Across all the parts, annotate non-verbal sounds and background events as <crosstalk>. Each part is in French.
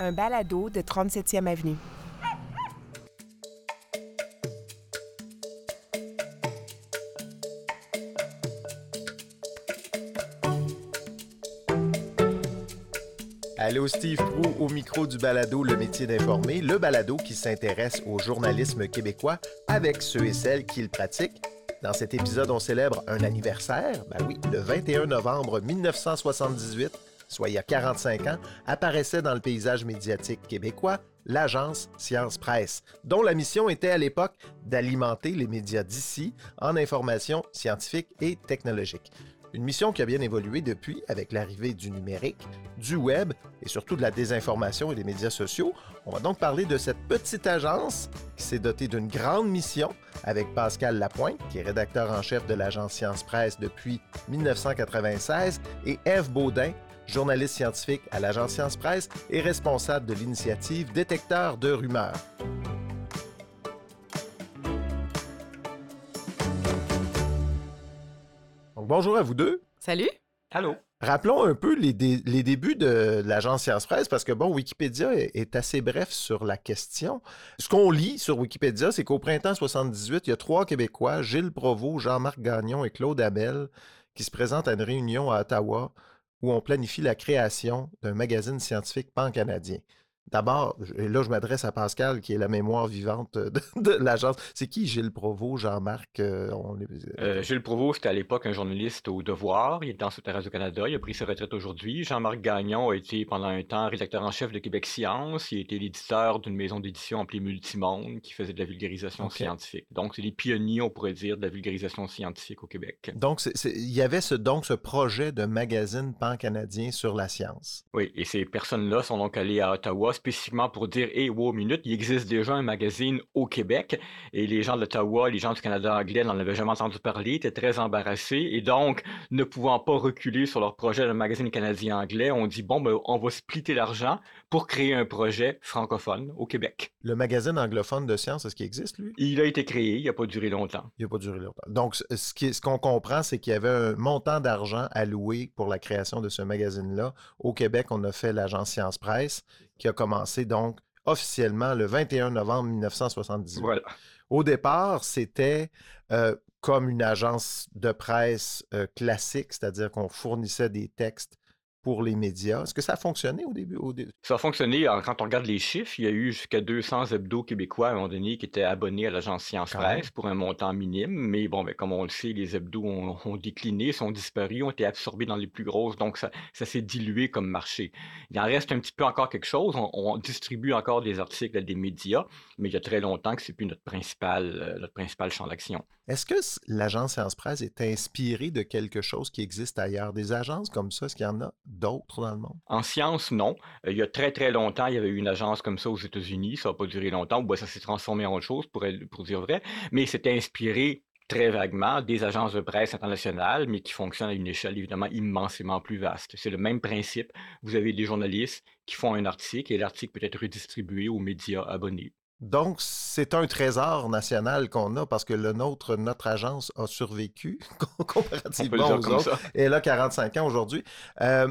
un balado de 37e Avenue. Allô, Steve Prou au micro du balado Le métier d'informer, le balado qui s'intéresse au journalisme québécois avec ceux et celles qui le pratiquent. Dans cet épisode, on célèbre un anniversaire. Ben oui, le 21 novembre 1978, soit il y a 45 ans, apparaissait dans le paysage médiatique québécois l'agence Science Presse, dont la mission était à l'époque d'alimenter les médias d'ici en information scientifique et technologique. Une mission qui a bien évolué depuis avec l'arrivée du numérique, du web et surtout de la désinformation et des médias sociaux. On va donc parler de cette petite agence qui s'est dotée d'une grande mission avec Pascal Lapointe, qui est rédacteur en chef de l'agence Science Presse depuis 1996, et Eve Baudin, journaliste scientifique à l'agence Science Presse et responsable de l'initiative Détecteur de rumeurs. Donc, bonjour à vous deux. Salut. Allô. Rappelons un peu les, dé- les débuts de l'agence Science Presse parce que, bon, Wikipédia est, est assez bref sur la question. Ce qu'on lit sur Wikipédia, c'est qu'au printemps 78, il y a trois Québécois, Gilles Provost, Jean-Marc Gagnon et Claude Hamel, qui se présentent à une réunion à Ottawa où on planifie la création d'un magazine scientifique pan-canadien. D'abord, et là, je m'adresse à Pascal, qui est la mémoire vivante de, de l'agence. C'est qui Gilles Provost, Jean-Marc? euh, on Euh, Gilles Provost, c'était à l'époque un journaliste au Devoir. Il était ensuite à Radio-Canada. Il a pris sa retraite aujourd'hui. Jean-Marc Gagnon a été pendant un temps rédacteur en chef de Québec Science. Il a été l'éditeur d'une maison d'édition appelée Multimonde qui faisait de la vulgarisation scientifique. Donc, c'est les pionniers, on pourrait dire, de la vulgarisation scientifique au Québec. Donc, il y avait ce, donc ce projet de magazine pan-canadien sur la science. Oui, et ces personnes-là sont donc allées à Ottawa spécifiquement pour dire Hé, wow, minute, il existe déjà un magazine au Québec. Et les gens d'Ottawa, les gens du Canada anglais n'en avaient jamais entendu parler, étaient très embarrassés. Et donc, ne pouvant pas reculer sur leur projet de magazine canadien-anglais, on dit Bon, ben, on va splitter l'argent pour créer un projet francophone au Québec. Le magazine anglophone de science, est-ce qu'il existe, lui? Il a été créé, il n'a pas duré longtemps. Il n'a pas duré longtemps. Donc, ce qu'on comprend, c'est qu'il y avait un montant d'argent alloué pour la création de ce magazine-là. Au Québec, on a fait l'agence Science Presse, qui a commencé donc officiellement le 21 novembre 1978. Voilà. Au départ, c'était euh, comme une agence de presse euh, classique, c'est-à-dire qu'on fournissait des textes pour les médias. Est-ce que ça a fonctionné au début? Au Ça a fonctionné, alors, quand on regarde les chiffres, il y a eu jusqu'à 200 hebdos québécois à un moment donné qui étaient abonnés à l'agence Science Quand même. Presse pour un montant minime. Mais bon, ben, comme on le sait, les hebdos ont, ont décliné, sont disparus, ont été absorbés dans les plus grosses, donc ça, ça s'est dilué comme marché. Il en reste un petit peu encore quelque chose. On, on distribue encore des articles à des médias, mais il y a très longtemps que c'est plus notre principal, euh, notre principal champ d'action. Est-ce que l'agence Science Presse est inspirée de quelque chose qui existe ailleurs? Des agences comme ça, est-ce qu'il y en a d'autres dans le monde? En science, non. Euh, il y a très très longtemps, il y avait eu une agence comme ça aux États-Unis. Ça n'a pas duré longtemps, ou ben, ça s'est transformé en autre chose, pour, dire vrai. Mais c'était inspiré très vaguement des agences de presse internationales, mais qui fonctionnent à une échelle évidemment immensément plus vaste. C'est le même principe. Vous avez des journalistes qui font un article et l'article peut être redistribué aux médias abonnés. Donc, c'est un trésor national qu'on a parce que le nôtre, notre agence a survécu <laughs> comparativement aux autres. ça. Et elle a 45 ans aujourd'hui. Euh,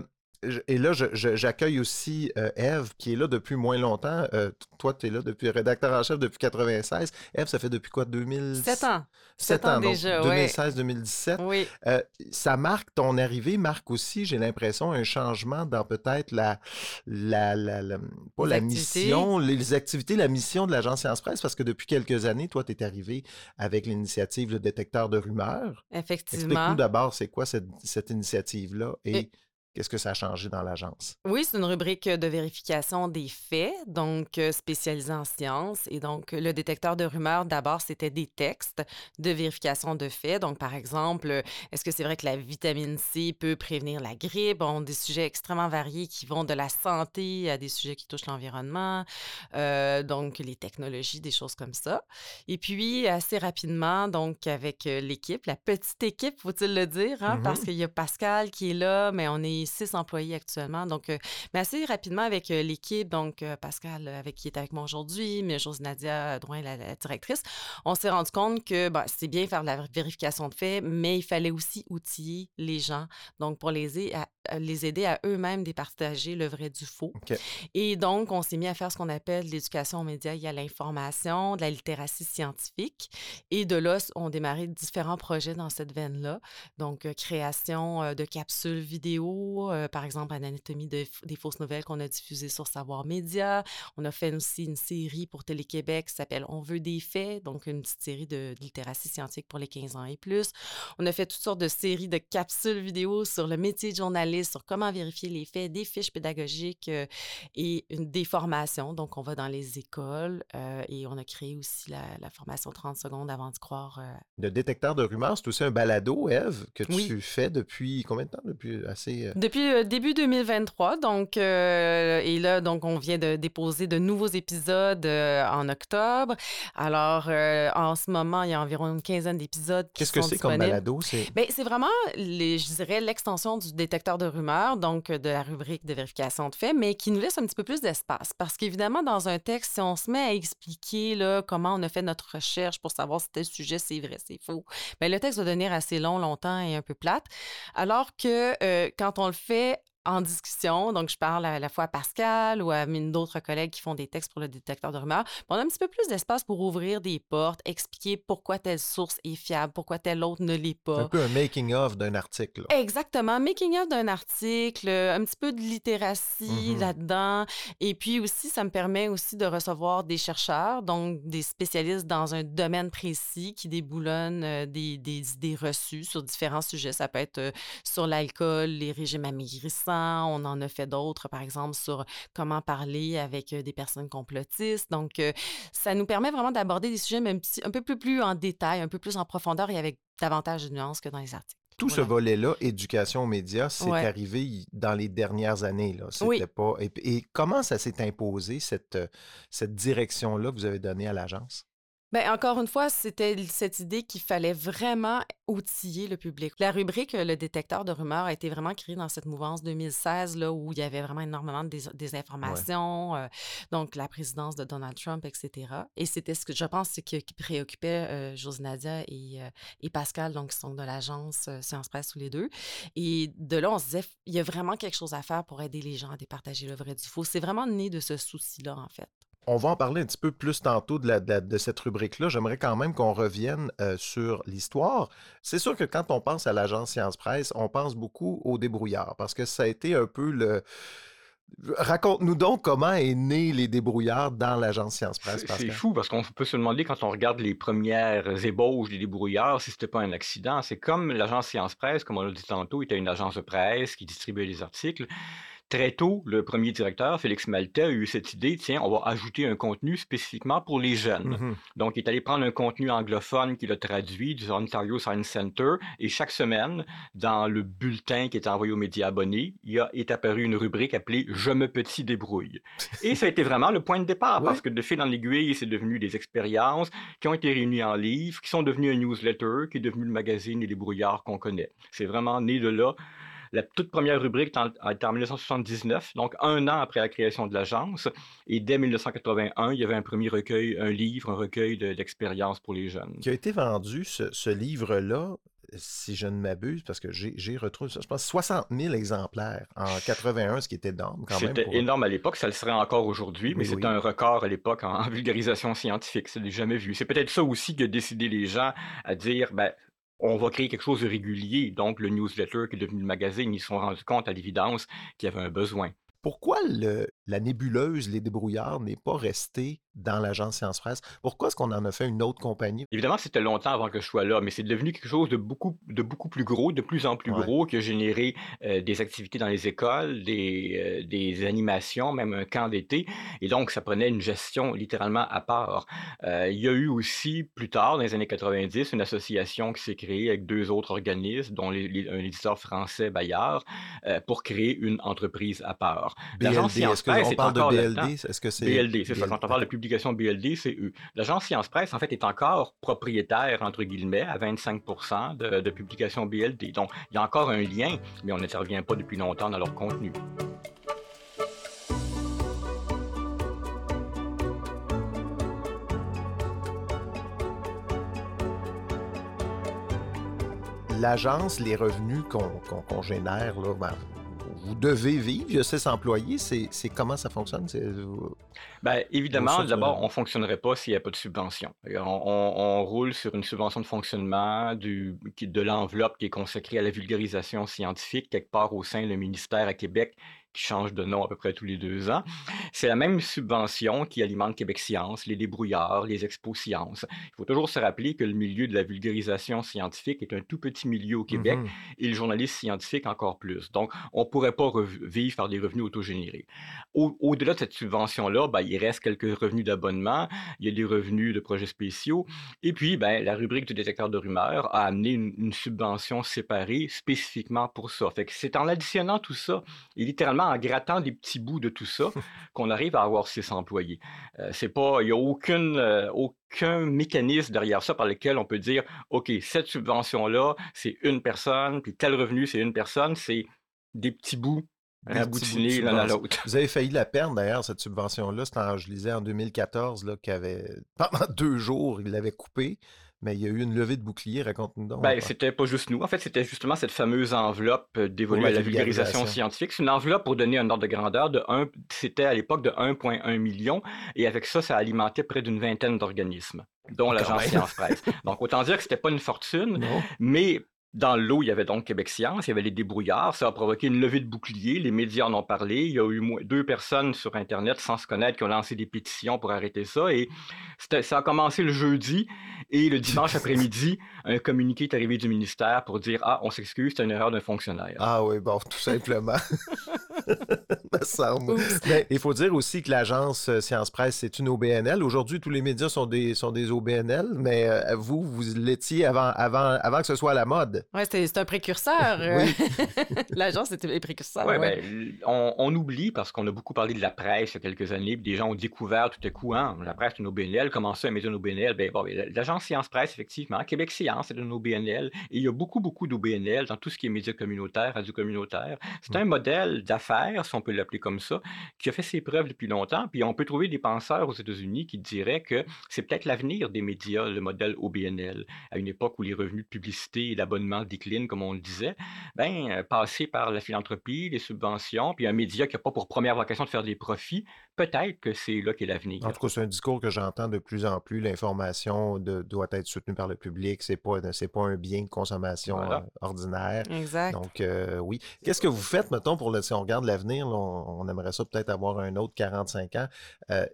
et là, j'accueille aussi euh, Eve, qui est là depuis moins longtemps. Euh, toi, tu es là depuis rédacteur en chef depuis 96. Eve, ça fait depuis quoi? 2000... Sept ans. 7 Sept ans ans, donc déjà, ouais. 2016-2017. Oui. Euh, ça marque, ton arrivée marque aussi, j'ai l'impression, un changement dans peut-être la, la, la, la- pas Les la activités. mission, les activités, la mission de l'agence Science Presse, parce que depuis quelques années, toi, tu es arrivé avec l'initiative Le détecteur de rumeurs. Effectivement. Explique-nous d'abord, c'est quoi cette, cette initiative-là et, Et- qu'est-ce que ça a changé dans l'agence? Oui, c'est une rubrique de vérification des faits, donc euh, spécialisée en sciences. Et donc, le détecteur de rumeurs, d'abord, c'était des textes de vérification de faits. Donc, par exemple, est-ce que c'est vrai que la vitamine C peut prévenir la grippe? Bon, des sujets extrêmement variés qui vont de la santé à des sujets qui touchent l'environnement, euh, donc les technologies, des choses comme ça. Et puis, assez rapidement, donc, avec euh, l'équipe, la petite équipe, faut-il le dire, hein, Mhm. parce qu'il y a Pascal qui est là, mais on est six employés actuellement. Donc, mais assez rapidement avec l'équipe, donc Pascal, avec qui est avec moi aujourd'hui, mais José Nadia Drouin, la, directrice, on s'est rendu compte que bah, c'est bien faire la vérification de faits, mais il fallait aussi outiller les gens, donc pour les aider à, les aider à eux-mêmes départager le vrai du faux. Et donc, on s'est mis à faire ce qu'on appelle l'éducation aux médias et à l'information, de la littératie scientifique. Et de là, on démarré différents projets dans cette veine-là. Donc, euh, création euh, de capsules vidéo, euh, par exemple, Anatomie des fausses nouvelles qu'on a diffusées sur Savoir Média. On a fait aussi une série pour Télé-Québec qui s'appelle On veut des faits, donc une petite série de, de littératie scientifique pour les 15 ans et plus. On a fait toutes sortes de séries de capsules vidéo sur le métier de journaliste, sur comment vérifier les faits, des fiches pédagogiques et une, des formations. Donc, on va dans les écoles et on a créé aussi la, la formation 30 secondes avant de croire. Le détecteur de rumeurs, c'est aussi un balado, Eve, que tu fais depuis combien de temps? Depuis assez... Depuis début 2023. Donc, et là, donc, on vient de déposer de nouveaux épisodes en octobre. Alors, en ce moment, il y a environ une quinzaine d'épisodes Qu'est-ce que c'est comme balado? C'est ben, vraiment, les, je dirais, l'extension du détecteur de rumeurs, donc de la rubrique de vérification de faits, mais qui nous laisse un petit peu plus d'espace. Parce qu'évidemment, dans un texte, si on se met à expliquer là, comment on a fait notre recherche pour savoir si tel sujet c'est vrai, c'est faux, bien, le texte va devenir assez long, longtemps et un peu plate. Alors que euh, quand on le fait en discussion. Donc, je parle à la fois à Pascal ou à d'autres collègues qui font des textes pour le détecteur de rumeurs. On a un petit peu plus d'espace pour ouvrir des portes, expliquer pourquoi telle source est fiable, pourquoi telle autre ne l'est pas. un peu un making-of d'un article. Exactement. Making-of d'un article, un petit peu de littératie mm-hmm. là-dedans. Et puis aussi, ça me permet aussi de recevoir des chercheurs, donc des spécialistes dans un domaine précis qui déboulonnent euh, des, des idées reçues sur différents sujets. Ça peut être euh, sur l'alcool, les régimes amaigrissants, on en a fait d'autres, par exemple, sur comment parler avec des personnes complotistes. Donc, ça nous permet vraiment d'aborder des sujets même un peu plus, plus en détail, un peu plus en profondeur et avec davantage de nuances que dans les articles. Tout ce volet-là, éducation aux médias, c'est arrivé dans les dernières années. Là. Oui. Pas... Et, comment ça s'est imposé, cette, cette direction-là que vous avez donnée à l'agence? Bien, encore une fois, c'était cette idée qu'il fallait vraiment outiller le public. La rubrique Le détecteur de rumeurs a été vraiment créée dans cette mouvance 2016 là, où il y avait vraiment énormément de désinformation, euh, donc la présidence de Donald Trump, etc. Et c'était ce que je pense qui, qui préoccupait euh, José Nadia et, euh, et, Pascal, donc qui sont de l'agence Science Presse tous les deux. Et de là, on se disait, il y a vraiment quelque chose à faire pour aider les gens à départager le vrai du faux. C'est vraiment né de ce souci-là, en fait. On va en parler un petit peu plus tantôt de, la, de, cette rubrique-là. J'aimerais quand même qu'on revienne euh, sur l'histoire. C'est sûr que quand on pense à l'agence Science Presse, on pense beaucoup aux débrouillards parce que ça a été un peu le. Raconte-nous donc comment est né les débrouillards dans l'agence Science Presse. C'est fou parce qu'on peut se demander quand on regarde les premières ébauches des débrouillards si c'était pas un accident. C'est comme l'agence Science Presse, comme on l'a dit tantôt, était une agence de presse qui distribuait les articles. Très tôt, le premier directeur, Félix Maltais, a eu cette idée, tiens, on va ajouter un contenu spécifiquement pour les jeunes. Mm-hmm. Donc, il est allé prendre un contenu anglophone qu'il a traduit du Ontario Science Center, et chaque semaine, dans le bulletin qui est envoyé aux médias abonnés, il a, est apparu une rubrique appelée Je me petit débrouille. <laughs> et ça a été vraiment le point de départ, parce que de fil en aiguille, c'est devenu des expériences qui ont été réunies en livres, qui sont devenues un newsletter, qui est devenu le magazine et les brouillards qu'on connaît. C'est vraiment né de là la toute première rubrique était en 1979, donc un an après la création de l'agence. Et dès 1981, il y avait un premier recueil, un livre, un recueil d'expériences pour les jeunes. Qui a été vendu, ce, livre-là, si je ne m'abuse, parce que j'ai retrouvé ça, je pense 60 000 exemplaires en <laughs> 81, ce qui était énorme quand même. C'était énorme à l'époque, ça le serait encore aujourd'hui, mais c'était un record à l'époque en, vulgarisation scientifique, c'est jamais vu. C'est peut-être ça aussi qui a décidé les gens à dire, ben, on va créer quelque chose de régulier. Donc, le newsletter qui est devenu le magazine, ils se sont rendus compte à l'évidence qu'il y avait un besoin. Pourquoi la nébuleuse, les débrouillards, n'est pas restée dans l'agence Science Presse? Pourquoi est-ce qu'on en a fait une autre compagnie? Évidemment, c'était longtemps avant que je sois là, mais c'est devenu quelque chose de beaucoup, de beaucoup plus gros, de plus en plus gros, qui a généré euh, des activités dans les écoles, des, euh, des animations, même un camp d'été. Et donc, ça prenait une gestion littéralement à part. Euh, il y a eu aussi, plus tard, dans les années 90, une association qui s'est créée avec deux autres organismes, dont un éditeur français, Bayard, pour créer une entreprise à part. BLD, est-ce qu'on parle de BLD? Est-ce que c'est... BLD, c'est ça. Quand on parle de publication BLD, c'est eux. L'agence Science Presse, en fait, est encore propriétaire, entre guillemets, à 25 de, de publication BLD. Donc, il y a encore un lien, mais on n'intervient pas depuis longtemps dans leur contenu. l'agence, les revenus qu'on génère, là, ben, vous devez vivre, il y a 6 employés, c'est comment ça fonctionne? Bien, évidemment, d'abord, on ne fonctionnerait pas s'il n'y a pas de subvention. On, roule sur une subvention de fonctionnement du, de l'enveloppe qui est consacrée à la vulgarisation scientifique quelque part au sein du ministère à Québec qui change de nom à peu près tous les deux ans. C'est la même subvention qui alimente Québec Science, les débrouillards, les expos sciences. Il faut toujours se rappeler que le milieu de la vulgarisation scientifique est un tout petit milieu au Québec mm-hmm. et le journaliste scientifique encore plus. Donc, on ne pourrait pas vivre par des revenus autogénérés. Au-delà de cette subvention-là, ben, il reste quelques revenus d'abonnement, il y a des revenus de projets spéciaux, et puis ben, la rubrique du détecteur de rumeurs a amené une, subvention séparée spécifiquement pour ça. Fait que c'est en additionnant tout ça, et littéralement en grattant des petits bouts de tout ça <laughs> qu'on arrive à avoir six employés. Euh, c'est pas, il n'y a aucune, euh, aucun mécanisme derrière ça par lequel on peut dire, OK, cette subvention-là, c'est une personne, puis tel revenu, c'est une personne, c'est des petits bouts raboutinés l'un à l'autre. Vous avez failli la perdre d'ailleurs, cette subvention-là. Je lisais en 2014 là, qu'avait <laughs> pendant deux jours, il l'avait coupée mais il y a eu une levée de bouclier, raconte-nous donc. Ben, c'était pas juste nous. En fait, c'était justement cette fameuse enveloppe euh, dévolue à la vulgarisation scientifique. C'est une enveloppe pour donner un ordre de grandeur de 1, c'était à l'époque de 1,1 million, et avec ça, ça alimentait près d'une vingtaine d'organismes, dont l'agence Science Presse. Donc, autant dire que c'était pas une fortune, mais dans l'eau, il y avait donc Québec Science, il y avait les débrouillards, ça a provoqué une levée de boucliers, les médias en ont parlé, il y a eu deux personnes sur Internet sans se connaître qui ont lancé des pétitions pour arrêter ça, et ça a commencé le jeudi, et le dimanche <laughs> après-midi, un communiqué est arrivé du ministère pour dire Ah, on s'excuse, c'est une erreur d'un fonctionnaire. Ah oui, bon, tout simplement. <laughs> Mais il faut dire aussi que l'agence euh, Science Presse, c'est une OBNL. Aujourd'hui, tous les médias sont des, sont des OBNL, mais euh, vous, vous l'étiez avant, avant, avant que ce soit à la mode. Oui, c'est un précurseur. <laughs> L'agence, c'était un précurseur. Ouais, ben, on, oublie, parce qu'on a beaucoup parlé de la presse il y a quelques années, puis des gens ont découvert tout à coup, hein, la presse est une OBNL, comment ça, un média une OBNL? Ben, bon, ben, l'agence Science Presse, effectivement, Québec Science, c'est une OBNL, et il y a beaucoup, beaucoup d'OBNL dans tout ce qui est médias communautaires, radio communautaire. C'est mm. un modèle d'affaires, si on peut l'appeler comme ça, qui a fait ses preuves depuis longtemps. Puis on peut trouver des penseurs aux États-Unis qui diraient que c'est peut-être l'avenir des médias, le modèle OBNL. À une époque où les revenus de publicité et d'abonnement déclinent, comme on le disait, ben, euh, passer par la philanthropie, les subventions, puis un média qui n'a pas pour première vocation de faire des profits, peut-être que c'est là qu'est l'avenir. En tout cas, c'est un discours que j'entends de plus en plus. L'information doit être soutenue par le public. C'est pas, pas un bien de consommation euh, ordinaire. Exact. Donc, euh, oui. Qu'est-ce que vous faites, mettons, pour le, si on regarde l'avenir, on, aimerait ça peut-être avoir un autre 45 ans euh,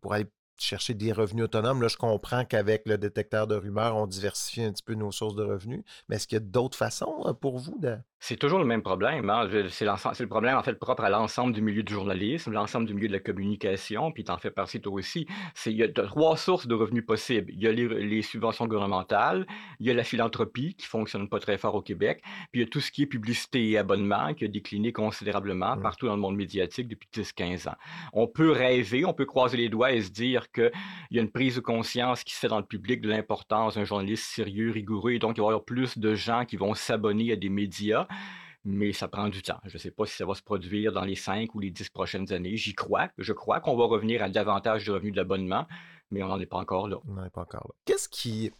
pour aller chercher des revenus autonomes. Là, je comprends qu'avec le détecteur de rumeurs, on diversifie un petit peu nos sources de revenus. Mais est-ce qu'il y a d'autres façons pour vous de, c'est toujours le même problème. Hein. C'est le problème en fait propre à l'ensemble du milieu du journalisme, l'ensemble du milieu de la communication, puis tu en fais partie toi aussi. Il y a trois sources de revenus possibles. Il y a les, subventions gouvernementales, il y a la philanthropie qui fonctionne pas très fort au Québec, puis il y a tout ce qui est publicité et abonnement qui a décliné considérablement mmh. partout dans le monde médiatique depuis 10-15 ans. On peut rêver, on peut croiser les doigts et se dire qu'il y a une prise de conscience qui se fait dans le public de l'importance d'un journaliste sérieux, rigoureux, et donc il va y avoir plus de gens qui vont s'abonner à des médias mais ça prend du temps. Je ne sais pas si ça va se produire dans les cinq ou les dix prochaines années. J'y crois. Je crois qu'on va revenir à davantage de revenus d'abonnement, mais on n'en est pas encore là. On n'en est pas encore là. Qu'est-ce qui.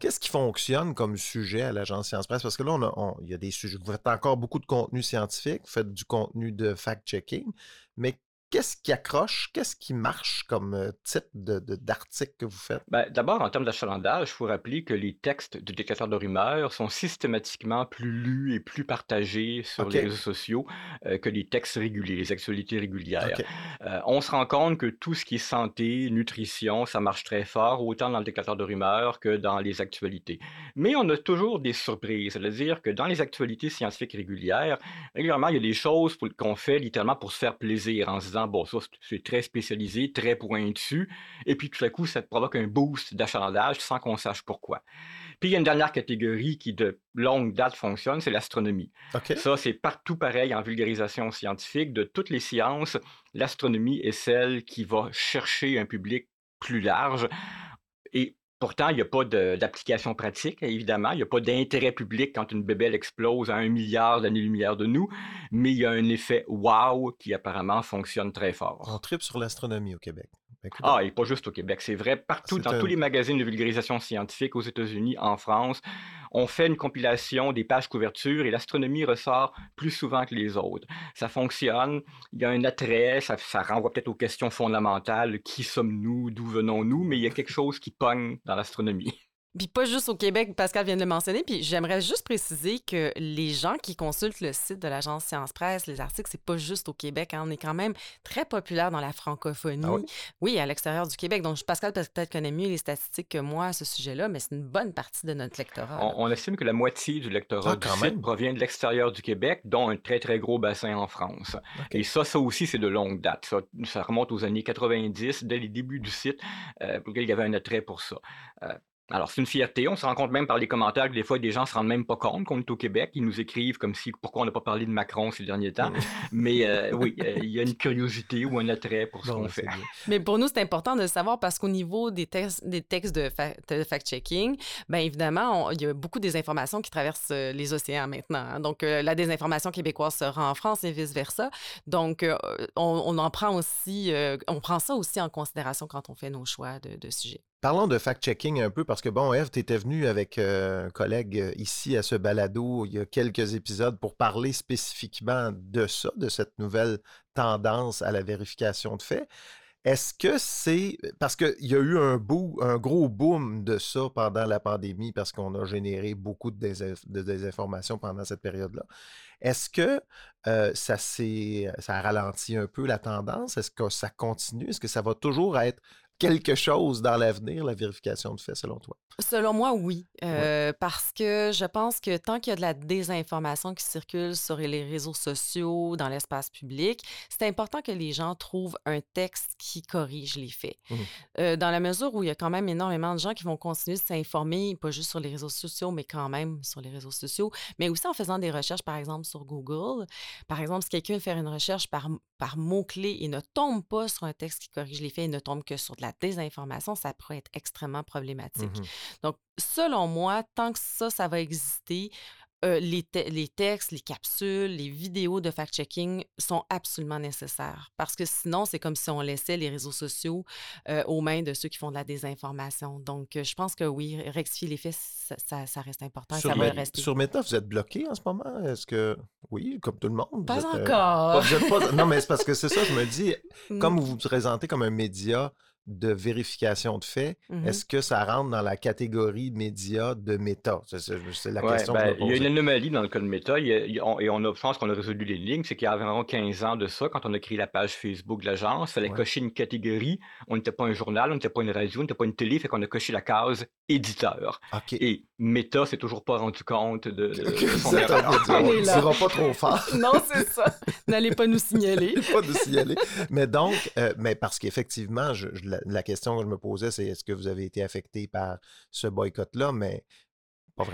Qu'est-ce qui fonctionne comme sujet à l'agence Science Presse? Parce que là, on il y a des sujets. Vous faites encore beaucoup de contenu scientifique, vous faites du contenu de fact-checking, mais Qu'est-ce qui accroche? Qu'est-ce qui marche comme euh, type d'article que vous faites? Ben, D'abord, en termes d'achalandage, il faut rappeler que les textes du détecteur de rumeurs sont systématiquement plus lus et plus partagés sur les réseaux sociaux euh, que les textes réguliers, les actualités régulières. Euh, on se rend compte que tout ce qui est santé, nutrition, ça marche très fort, autant dans le détecteur de rumeurs que dans les actualités. Mais on a toujours des surprises, c'est-à-dire que dans les actualités scientifiques régulières, régulièrement, il y a des choses qu'on fait littéralement pour se faire plaisir en se disant disant, bon, ça, c'est très spécialisé, très pointu, et puis tout à coup, ça provoque un boost d'achalandage sans qu'on sache pourquoi. Puis il y a une dernière catégorie qui de longue date fonctionne, c'est l'astronomie. Ça, c'est partout pareil en vulgarisation scientifique. De toutes les sciences, l'astronomie est celle qui va chercher un public plus large. Et Pourtant, il n'y a pas d'application pratique, évidemment. Il n'y a pas d'intérêt public quand une bébelle explose à un milliard d'années-lumière de nous, mais il y a un effet wow qui apparemment fonctionne très fort. On tripe sur l'astronomie au Québec. Ah, et pas juste au Québec, c'est vrai partout, dans tous les magazines de vulgarisation scientifique aux États-Unis, en France. On fait une compilation des pages couverture et l'astronomie ressort plus souvent que les autres. Ça fonctionne, il y a un attrait, ça, ça renvoie peut-être aux questions fondamentales, qui sommes-nous, d'où venons-nous, mais il y a quelque chose qui pogne dans l'astronomie. Puis pas juste au Québec, Pascal vient de le mentionner. Puis j'aimerais juste préciser que les gens qui consultent le site de l'agence Science Presse, les articles, c'est pas juste au Québec. Hein. On est quand même très populaire dans la francophonie. Ah oui? à l'extérieur du Québec. Donc Pascal peut-être connaît mieux les statistiques que moi à ce sujet-là, mais c'est une bonne partie de notre lectorat. On, estime que la moitié du lectorat ah, du site provient de l'extérieur du Québec, dont un très très gros bassin en France. Et ça, ça aussi, c'est de longue date. Ça, remonte aux années 90, dès les débuts du site, euh, pour lequel il y avait un attrait pour ça. Euh, alors, c'est une fierté. On se rend compte même par les commentaires que des fois, des gens se rendent même pas compte qu'on est au Québec. Ils nous écrivent comme si pourquoi on n'a pas parlé de Macron ces derniers temps. Mais euh, <laughs> oui, euh, il y a une curiosité ou un attrait pour ce qu'on fait. Mais pour nous, c'est important de le savoir parce qu'au niveau des, textes, des textes de, fact-checking, bien évidemment, il y a beaucoup des informations qui traversent euh, les océans maintenant. Hein. Donc, la désinformation québécoise se rend en France et vice-versa. Donc, on, en prend aussi, on prend ça aussi en considération quand on fait nos choix de, de sujets. Parlons de fact-checking un peu, parce que, bon, Eve, tu étais venu avec euh, un collègue euh, ici à ce balado il y a quelques épisodes pour parler spécifiquement de ça, de cette nouvelle tendance à la vérification de faits. Est-ce que c'est. Parce qu'il y a eu un, un gros boom de ça pendant la pandémie, parce qu'on a généré beaucoup de, désinformation pendant cette période-là. Est-ce que euh, ça, ça a ralenti un peu la tendance? Est-ce que ça continue? Est-ce que ça va toujours être quelque chose dans l'avenir, la vérification de faits, selon toi? Selon moi, oui. Euh, parce que je pense que tant qu'il y a de la désinformation qui circule sur les réseaux sociaux, dans l'espace public, c'est important que les gens trouvent un texte qui corrige les faits. Mmh. Euh, dans la mesure où il y a quand même énormément de gens qui vont continuer de s'informer, pas juste sur les réseaux sociaux, mais quand même sur les réseaux sociaux, mais aussi en faisant des recherches, par exemple, sur Google. Par exemple, si quelqu'un fait une recherche par, par mots-clés et ne tombe pas sur un texte qui corrige les faits et ne tombe que sur de la désinformation, ça pourrait être extrêmement problématique. Mmh Donc, selon moi, tant que ça, ça va exister, euh, les, les, textes, les capsules, les vidéos de fact-checking sont absolument nécessaires. Parce que sinon, c'est comme si on laissait les réseaux sociaux euh, aux mains de ceux qui font de la désinformation. Donc, euh, je pense que oui, rectifier les faits, ça, ça, reste important. Sur, ça va rester. sur Meta, vous êtes bloqué en ce moment? Est-ce que. Oui, comme tout le monde. Pas encore. Non, mais c'est parce que c'est ça, je me dis, comme <laughs> vous vous présentez comme un média de vérification de faits, mmh est-ce que ça rentre dans la catégorie média de méta? C'est la question ben, Il y a une anomalie dans le cas de méta, et on a, je pense qu'on a résolu les lignes, c'est qu'il y a environ 15 ans de ça, quand on a créé la page Facebook de l'agence, il fallait cocher une catégorie. On n'était pas un journal, on n'était pas une radio, on n'était pas une télé, fait qu'on a coché la case éditeur. Et méta s'est toujours pas rendu compte de, <laughs> son erreur. On ne dira pas trop fort. <laughs> non, c'est ça. N'allez pas nous signaler. pas nous signaler. Mais donc, euh, mais parce qu'effectivement, je la, question que je me posais, c'est est-ce que vous avez été affecté par ce boycott-là? Mais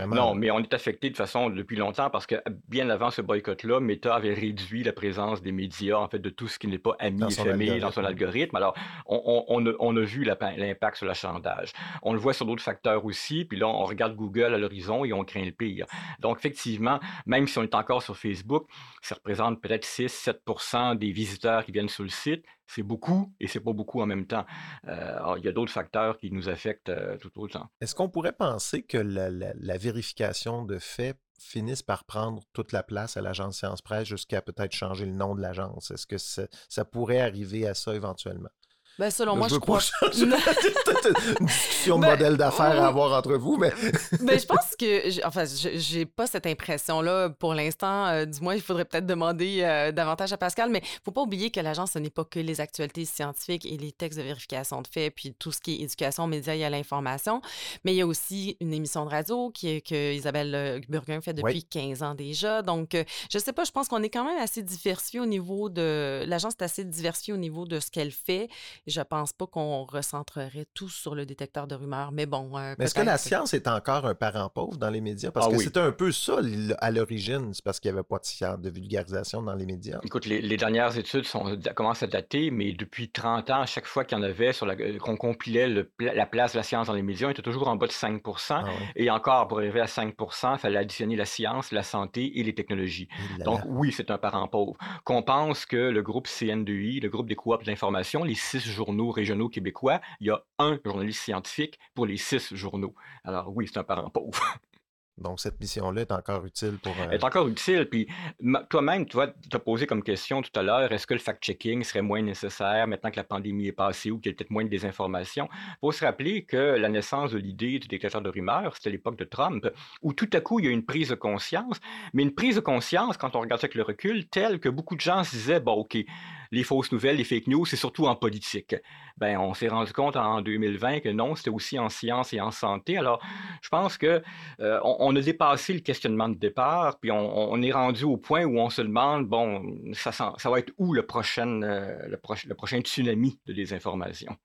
non, mais on est affecté de façon depuis longtemps parce que bien avant ce boycott-là, Meta avait réduit la présence des médias, en fait, de tout ce qui n'est pas ami et famille dans son algorithme. Alors, on, a, vu l'impact sur l'achandage. On le voit sur d'autres facteurs aussi, puis là, on regarde Google à l'horizon et on craint le pire. Donc, effectivement, même si on est encore sur Facebook, ça représente peut-être 6-7% des visiteurs qui viennent sur le site, c'est beaucoup et c'est pas beaucoup en même temps. Euh, il y a d'autres facteurs qui nous affectent euh, tout autant. Est-ce qu'on pourrait penser que la, vérification de faits finisse par prendre toute la place à l'agence Science Presse jusqu'à peut-être changer le nom de l'agence? Est-ce que ça, pourrait arriver à ça éventuellement? Ben, selon moi, je crois. <laughs> une discussion Ben, modèle d'affaires à avoir entre vous, mais <laughs> Ben, je pense que, enfin, je- j'ai pas cette impression-là pour l'instant. Euh, du moins, il faudrait peut-être demander euh, davantage à Pascal, mais faut pas oublier que l'agence, ce n'est pas que les actualités scientifiques et les textes de vérification de faits, puis tout ce qui est éducation, médias et à l'information. Mais il y a aussi une émission de radio qui est, que Isabelle euh, Burguin fait depuis Oui. 15 ans déjà. Donc, euh, je sais pas, je pense qu'on est quand même assez diversifié au niveau de. L'agence est assez diversifiée au niveau de ce qu'elle fait. Je pense pas qu'on recentrerait tout sur le détecteur de rumeurs, mais bon. euh, Mais est-ce que la science est encore un parent pauvre dans les médias? Parce Ah que oui. c'était un peu ça à l'origine, c'est parce qu'il n'y avait pas de, science- de vulgarisation dans les médias. Écoute, les, les dernières études sont, commencent à dater, mais depuis 30 ans, à chaque fois qu'il y en avait, sur la- euh, qu'on compilait le la place de la science dans les médias, on était toujours en bas de 5 Ah ouais. Et encore, pour arriver à 5 il fallait additionner la science, la santé et les technologies. Là Donc oui, c'est un parent pauvre. Qu'on pense que le groupe CN2I, le groupe des coops d'information, les six journaux régionaux québécois, il y a un journaliste scientifique pour les six journaux. Alors oui, c'est un parent pauvre. <laughs> Donc, cette mission-là est encore utile pour. euh, est encore utile. Puis toi-même, tu vois, t'as posé comme question tout à l'heure, est-ce que le fact-checking serait moins nécessaire maintenant que la pandémie est passée ou qu'il y a peut-être moins de désinformation? Il faut se rappeler que la naissance de l'idée du détecteur de rumeurs, c'était l'époque de Trump, où tout à coup, il y a une prise de conscience, mais une prise de conscience, quand on regarde ça avec le recul, telle que beaucoup de gens se disaient, bon, OK, les fausses nouvelles, les fake news, c'est surtout en politique. Ben, on s'est rendu compte en 2020 que non, c'était aussi en sciences et en santé. Alors, je pense que euh, on, a dépassé le questionnement de départ, puis on, est rendu au point où on se demande, bon, ça, ça va être où le euh, prochain tsunami de désinformation?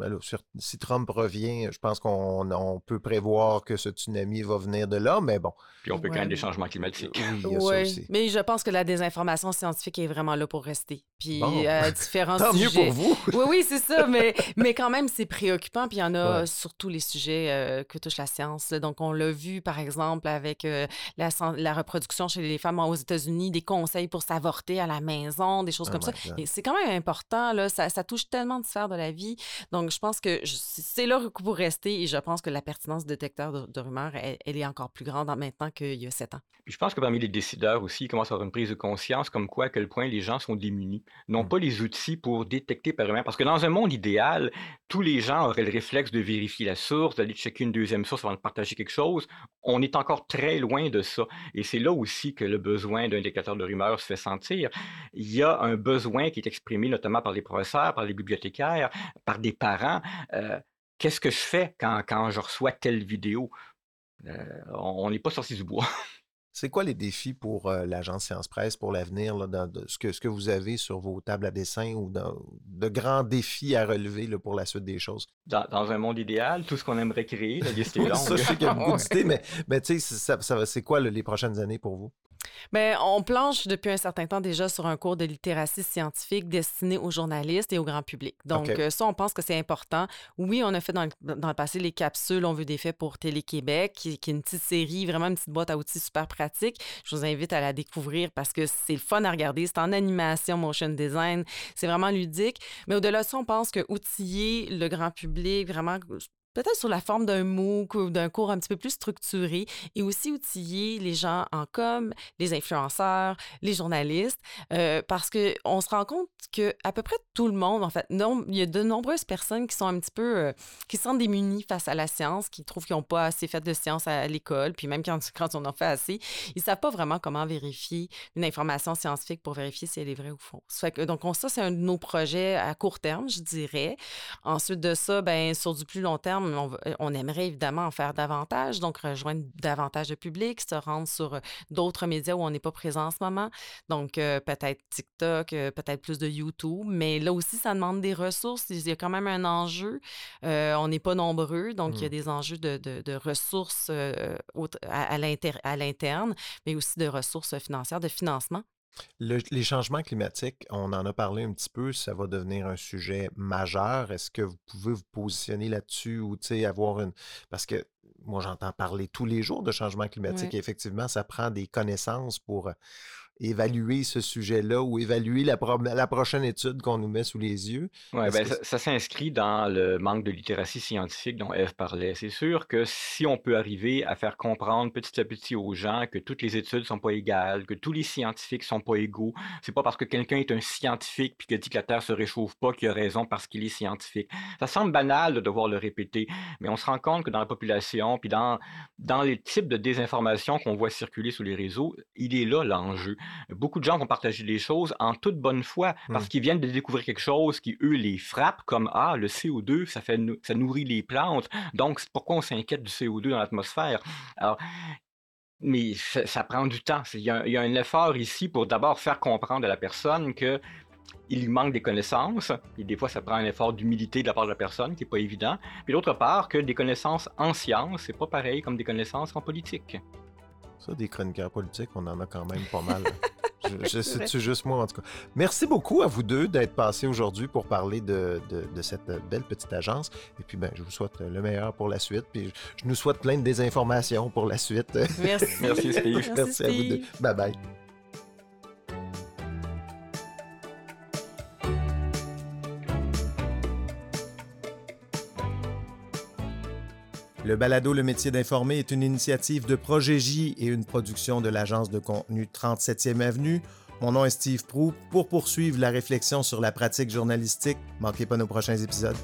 Ben là, si Trump revient, je pense qu'on on peut prévoir que ce tsunami va venir de là, mais bon, Puis on peut Ouais, craindre des mais- changements climatiques. oui, il y a ça Oui, aussi. mais je pense que la désinformation scientifique est vraiment là pour rester. Puis Bon. euh, différents <laughs> Tant mieux sujets. pour vous. Oui, oui, c'est ça, mais, mais quand même, c'est préoccupant. Puis il y en a Ouais. sur tous les sujets euh, que touche la science. Donc, on l'a vu, par exemple, avec euh, la, reproduction chez les femmes aux États-Unis, des conseils pour s'avorter à la maison, des choses Oh comme ça. my God. Et c'est quand même important, là. Ça, ça touche tellement de sphères de la vie. Donc, je pense que c'est là pour rester et je pense que la pertinence détecteur de, de rumeurs, elle, elle est encore plus grande en- maintenant qu'il y a sept ans. Puis je pense que parmi les décideurs aussi, il commence à avoir une prise de conscience comme quoi, à quel point les gens sont démunis, n'ont Mm. pas les outils pour détecter par eux-mêmes. Parce que dans un monde idéal, tous les gens auraient le réflexe de vérifier la source, d'aller checker une deuxième source avant de partager quelque chose. On est encore très loin de ça. Et c'est là aussi que le besoin d'un détecteur de rumeurs se fait sentir. Il y a un besoin qui est exprimé notamment par les professeurs, par les bibliothécaires, par des parents. Euh, Qu'est-ce que je fais quand, quand je reçois telle vidéo? Euh, on n'est pas sorti du bois. <laughs> C'est quoi les défis pour euh, l'agence Science Presse pour l'avenir, là, dans de- ce, que, ce que vous avez sur vos tables à dessin ou dans, de grands défis à relever là, pour la suite des choses? Dans, dans un monde idéal, tout ce qu'on aimerait créer, la liste est longue. ça, je sais qu'il y a <laughs> beaucoup Ouais. d'idées, mais, mais tu sais, ça, ça va- c'est quoi là, les prochaines années pour vous? Bien, on planche depuis un certain temps déjà sur un cours de littératie scientifique destiné aux journalistes et au grand public. Donc, euh, ça, on pense que c'est important. Oui, on a fait dans le, dans le passé les capsules On veut des faits pour Télé-Québec, qui, qui est une petite série, vraiment une petite boîte à outils super pratique. Je vous invite à la découvrir parce que c'est le fun à regarder. C'est en animation, motion design. C'est vraiment ludique. Mais au-delà de ça, on pense que outiller le grand public, vraiment peut-être sur la forme d'un MOOC ou d'un cours un petit peu plus structuré et aussi outiller les gens en com, les influenceurs, les journalistes, euh, parce que on se rend compte que à peu près tout le monde, en fait, non, il y a de nombreuses personnes qui sont un petit peu, euh, qui se sentent démunies face à la science, qui trouvent qu'ils n'ont pas assez fait de science à, l'école, puis même quand, on en fait assez, ils savent pas vraiment comment vérifier une information scientifique pour vérifier si elle est vraie ou fausse. Donc, on- ça, c'est un de nos projets à court terme, je dirais. Ensuite de ça, ben, sur du plus long terme, on, euh, on aimerait évidemment en faire davantage, donc rejoindre davantage de public, se rendre sur euh, d'autres médias où on n'est pas présent en ce moment. Donc, euh, peut-être TikTok, euh, peut-être plus de YouTube, mais là aussi, ça demande des ressources. Il y a quand même un enjeu. Euh, on n'est pas nombreux, donc il y a Mm. des enjeux de, de- de ressources à, à l'interne, mais aussi de ressources financières, de financement. Le- les changements climatiques, on en a parlé un petit peu, ça va devenir un sujet majeur. Est-ce que vous pouvez vous positionner là-dessus ou tu sais, avoir une. Parce que moi, j'entends parler tous les jours de changements climatiques Ouais. et effectivement, ça prend des connaissances pour évaluer ce sujet-là ou évaluer la, la prochaine étude qu'on nous met sous les yeux? Oui, ben, ça, ça s'inscrit dans le manque de littératie scientifique dont Eve parlait. C'est sûr que si on peut arriver à faire comprendre petit à petit aux gens que toutes les études sont pas égales, que tous les scientifiques sont pas égaux, c'est pas parce que quelqu'un est un scientifique puis qu'il dit que la Terre se réchauffe pas qu'il a raison parce qu'il est scientifique. Ça semble banal de devoir le répéter, mais on se rend compte que dans la population puis dans, dans les types de désinformation qu'on voit circuler sur les réseaux, il est là l'enjeu. Beaucoup de gens vont partager des choses en toute bonne foi parce mmh. qu'ils viennent de découvrir quelque chose qui, eux, les frappe, comme Ah, le CO2, ça, fait, ça nourrit les plantes, donc pourquoi on s'inquiète du CO2 dans l'atmosphère? Alors, mais ça, prend du temps. Il y, a, un effort ici pour d'abord faire comprendre à la personne que il manque des connaissances, et des fois ça prend un effort d'humilité de la part de la personne qui n'est pas évident, puis d'autre part que des connaissances en sciences, c'est pas pareil comme des connaissances en politique. Ça, des chroniqueurs politiques, on en a quand même pas mal. <laughs> je, sais juste moi, en tout cas. Merci beaucoup à vous deux d'être passés aujourd'hui pour parler de, cette belle petite agence. Et puis, ben, je vous souhaite le meilleur pour la suite. Puis, je nous souhaite plein de désinformations pour la suite. Merci. <laughs> Merci, Steve. Merci, à vous deux. Bye bye. Le balado Le métier d'informer est une initiative de Projet J et une production de l'agence de contenu 37e Avenue. Mon nom est Steve Prou. Pour poursuivre la réflexion sur la pratique journalistique, manquez pas nos prochains épisodes.